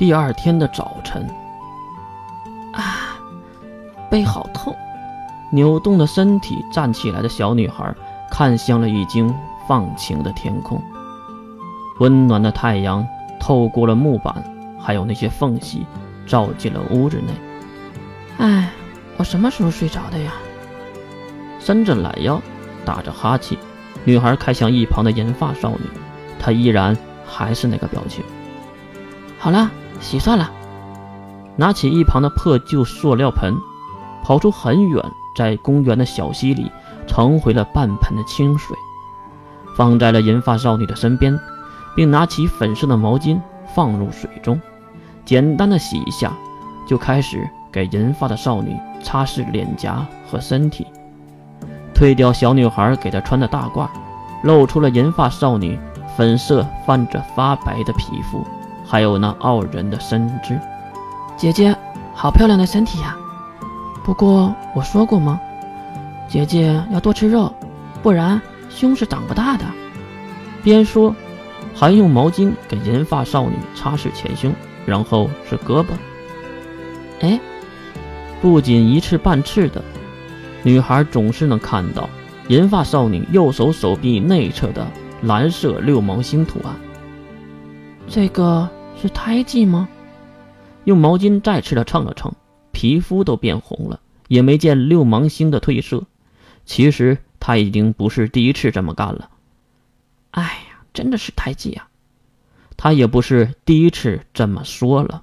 第二天的早晨，啊，背好痛，扭动的身体站起来的小女孩看向了已经放晴的天空。温暖的太阳透过了木板，还有那些缝隙，照进了屋子内。哎，我什么时候睡着的呀？伸着懒腰，打着哈欠，女孩看向一旁的银发少女，她依然还是那个表情。好了，洗算了。拿起一旁的破旧塑料盆，跑出很远，在公园的小溪里盛回了半盆的清水，放在了银发少女的身边。并拿起粉色的毛巾放入水中，简单的洗一下，就开始给银发的少女擦拭脸颊和身体，褪掉小女孩给她穿的大褂，露出了银发少女粉色泛着发白的皮肤，还有那傲人的身姿。姐姐，好漂亮的身体呀！不过我说过吗？姐姐要多吃肉，不然胸是长不大的。边说。还用毛巾给银发少女擦拭前胸，然后是胳膊。哎，不仅一次半次的，女孩总是能看到银发少女右手手臂内侧的蓝色六芒星图案。这个是胎记吗？用毛巾再次的蹭了蹭，皮肤都变红了，也没见六芒星的褪色。其实他已经不是第一次这么干了。哎呀。真的是胎记啊！他也不是第一次这么说了。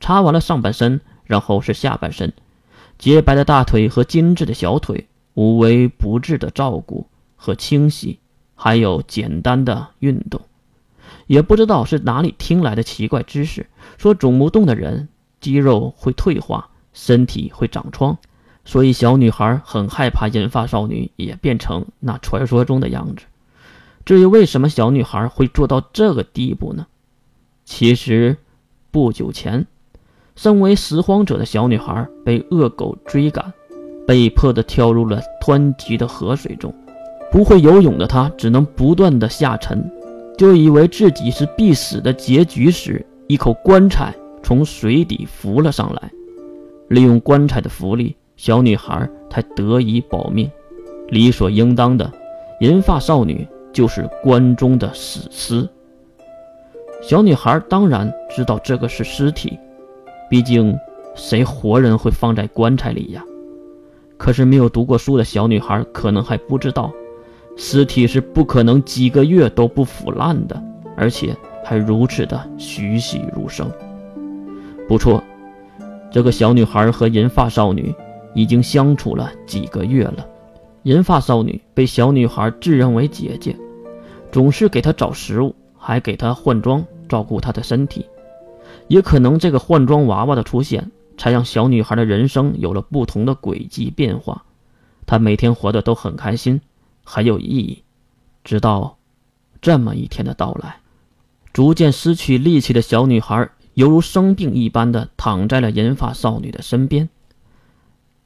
擦完了上半身，然后是下半身，洁白的大腿和精致的小腿，无微不至的照顾和清洗，还有简单的运动。也不知道是哪里听来的奇怪知识，说肿不动的人肌肉会退化，身体会长疮，所以小女孩很害怕银发少女也变成那传说中的样子。至于为什么小女孩会做到这个地步呢？其实，不久前，身为拾荒者的小女孩被恶狗追赶，被迫的跳入了湍急的河水中。不会游泳的她只能不断的下沉，就以为自己是必死的结局时，一口棺材从水底浮了上来。利用棺材的浮力，小女孩才得以保命。理所应当的，银发少女。就是棺中的死尸。小女孩当然知道这个是尸体，毕竟谁活人会放在棺材里呀？可是没有读过书的小女孩可能还不知道，尸体是不可能几个月都不腐烂的，而且还如此的栩栩如生。不错，这个小女孩和银发少女已经相处了几个月了。银发少女被小女孩自认为姐姐，总是给她找食物，还给她换装，照顾她的身体。也可能这个换装娃娃的出现，才让小女孩的人生有了不同的轨迹变化。她每天活得都很开心，很有意义。直到这么一天的到来，逐渐失去力气的小女孩犹如生病一般的躺在了银发少女的身边。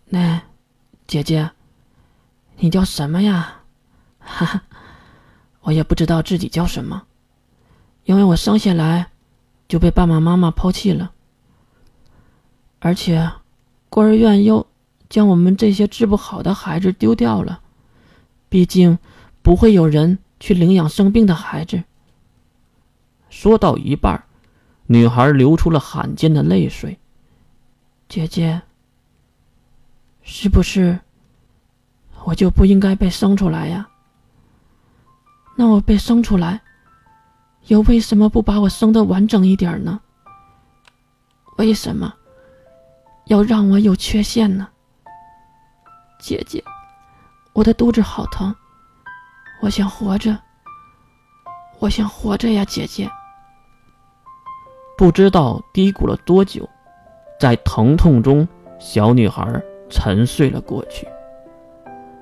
那，姐姐。你叫什么呀？哈哈，我也不知道自己叫什么，因为我生下来就被爸爸妈妈抛弃了，而且孤儿院又将我们这些治不好的孩子丢掉了。毕竟不会有人去领养生病的孩子。说到一半，女孩流出了罕见的泪水。姐姐，是不是？我就不应该被生出来呀。那我被生出来，又为什么不把我生的完整一点呢？为什么要让我有缺陷呢？姐姐，我的肚子好疼，我想活着，我想活着呀，姐姐。不知道低咕了多久，在疼痛中，小女孩沉睡了过去。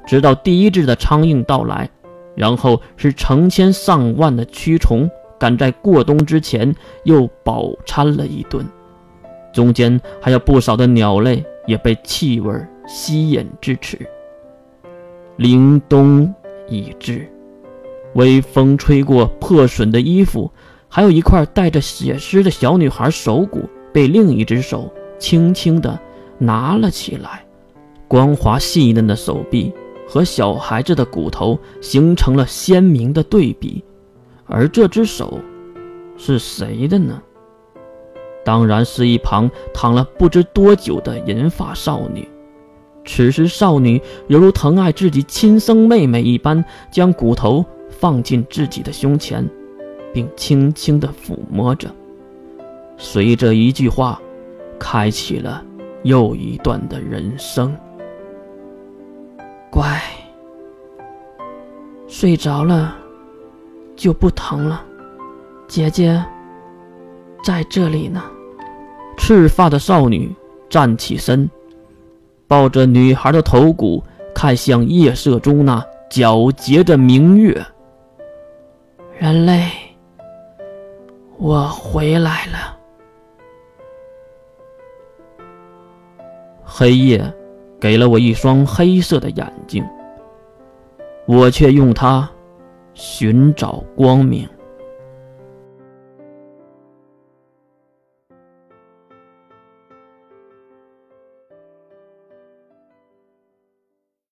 直到第一只的苍蝇到来，然后是成千上万的蛆虫赶在过冬之前又饱餐了一顿，中间还有不少的鸟类也被气味吸引至此。凛冬已至，微风吹过破损的衣服，还有一块带着血丝的小女孩手骨被另一只手轻轻地拿了起来，光滑细嫩的手臂和小孩子的骨头形成了鲜明的对比，而这只手是谁的呢？当然是一旁躺了不知多久的银发少女。此时，少女犹如疼爱自己亲生妹妹一般，将骨头放进自己的胸前，并轻轻地抚摸着。随着一句话，开启了又一段的人生。乖，睡着了就不疼了。姐姐在这里呢。赤发的少女站起身。抱着女孩的头骨，看向夜色中那皎洁的明月。人类，我回来了。黑夜给了我一双黑色的眼睛，我却用它寻找光明。